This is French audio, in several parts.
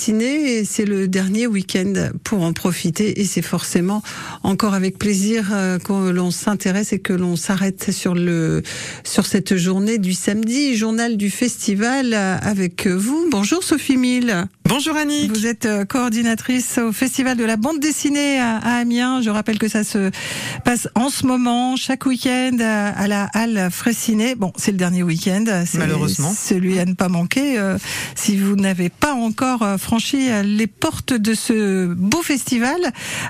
c'est le dernier week-end pour en profiter et c'est forcément encore avec plaisir euh, que l'on s'intéresse et que l'on s'arrête sur le sur cette journée du samedi, journal du festival euh, avec vous. Bonjour Sophie Mille. Bonjour Annie. Vous êtes euh, coordinatrice au festival de la bande dessinée à Amiens. Je rappelle que ça se passe en ce moment chaque week-end à la halle Fraissinet. Bon, c'est le dernier week-end. Malheureusement. Celui à ne pas manquer si vous n'avez pas encore euh, franchi euh, les portes de ce beau festival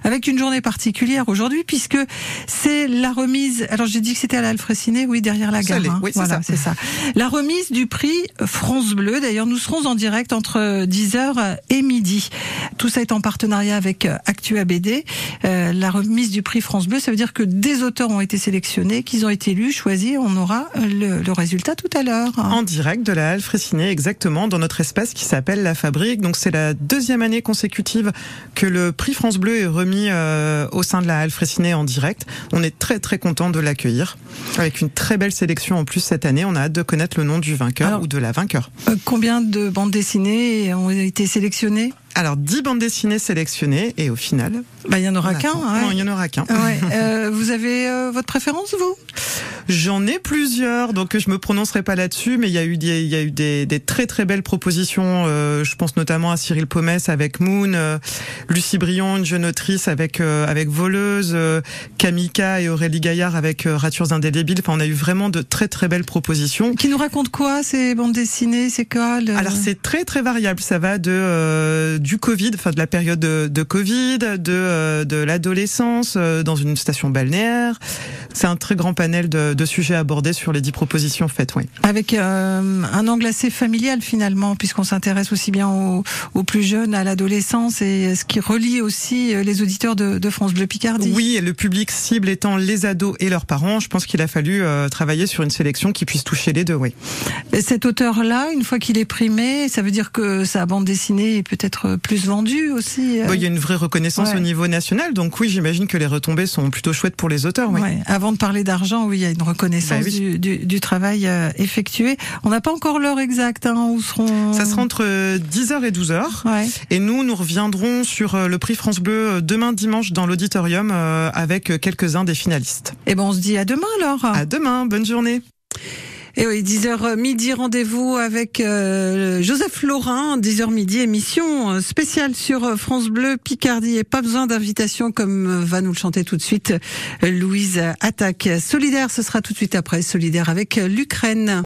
avec une journée particulière aujourd'hui puisque c'est la remise. Alors j'ai dit que c'était à l'Alfreciné, oui, derrière la gare. Hein. Oui, voilà, c'est ça. La remise du prix France Bleu. D'ailleurs, nous serons en direct entre 10h et midi. Tout ça est en partenariat avec Actua BD. Euh, la remise du prix France Bleu, ça veut dire que des auteurs ont été sélectionnés, qu'ils ont été lus, choisis. On aura le, le résultat tout à l'heure. En direct de la Halle exactement, dans notre espace qui s'appelle La Fabrique. Donc c'est la deuxième année consécutive que le prix France Bleu est remis euh, au sein de la Halle Fraissinet en direct. On est très très content de l'accueillir avec une très belle sélection en plus cette année. On a hâte de connaître le nom du vainqueur ou de la vainqueur. Euh, combien de bandes dessinées ont été sélectionnées alors, 10 bandes dessinées sélectionnées et au final. Bah, il y en aura qu'un. il y en aura qu'un. Euh, vous avez euh, votre préférence, vous? J'en ai plusieurs, donc je me prononcerai pas là-dessus, mais il y a eu des, il y a eu des, des très très belles propositions. Euh, je pense notamment à Cyril Pomès avec Moon, Lucie Brion, une jeune autrice avec avec Voleuse, Kamika et Aurélie Gaillard avec Ratures indélébiles. Enfin, on a eu vraiment de très très belles propositions. Qui nous racontent quoi ces bandes dessinées C'est quoi Alors c'est très très variable. Ça va de du Covid, enfin de la période de, de Covid, de, euh, de l'adolescence, euh, dans une station balnéaire. C'est un très grand panel de, de, sujets abordés sur les dix propositions faites, oui. Avec euh, un angle assez familial finalement, puisqu'on s'intéresse aussi bien aux, aux, plus jeunes, à l'adolescence, et ce qui relie aussi les auditeurs de, de, France Bleu Picardie. Oui, et le public cible étant les ados et leurs parents, je pense qu'il a fallu travailler sur une sélection qui puisse toucher les deux, oui. Et cet auteur-là, une fois qu'il est primé, ça veut dire que sa bande dessinée est peut-être plus vendu aussi. Euh? il y a une vraie reconnaissance au niveau national, donc oui, j'imagine que les retombées sont plutôt chouettes pour les auteurs. Ouais. Avant de parler d'argent, oui, il y a une reconnaissance bah du, du, du, travail euh, effectué. On n'a pas encore l'heure exacte hein, où seront. Ça sera entre 10h et 12h. Et nous, nous reviendrons sur euh, le prix France Bleu demain dimanche dans l'auditorium avec quelques-uns des finalistes. Et eh ben, on se dit à demain alors. À demain, bonne journée. Et oui, 10h midi, rendez-vous avec euh, Joseph Laurin, 10h midi, émission euh, spéciale sur euh, France Bleu Picardie. Et pas besoin d'invitation comme va nous le chanter tout de suite Louise Attaque. Solidaire, ce sera tout de suite après, solidaire avec l'Ukraine.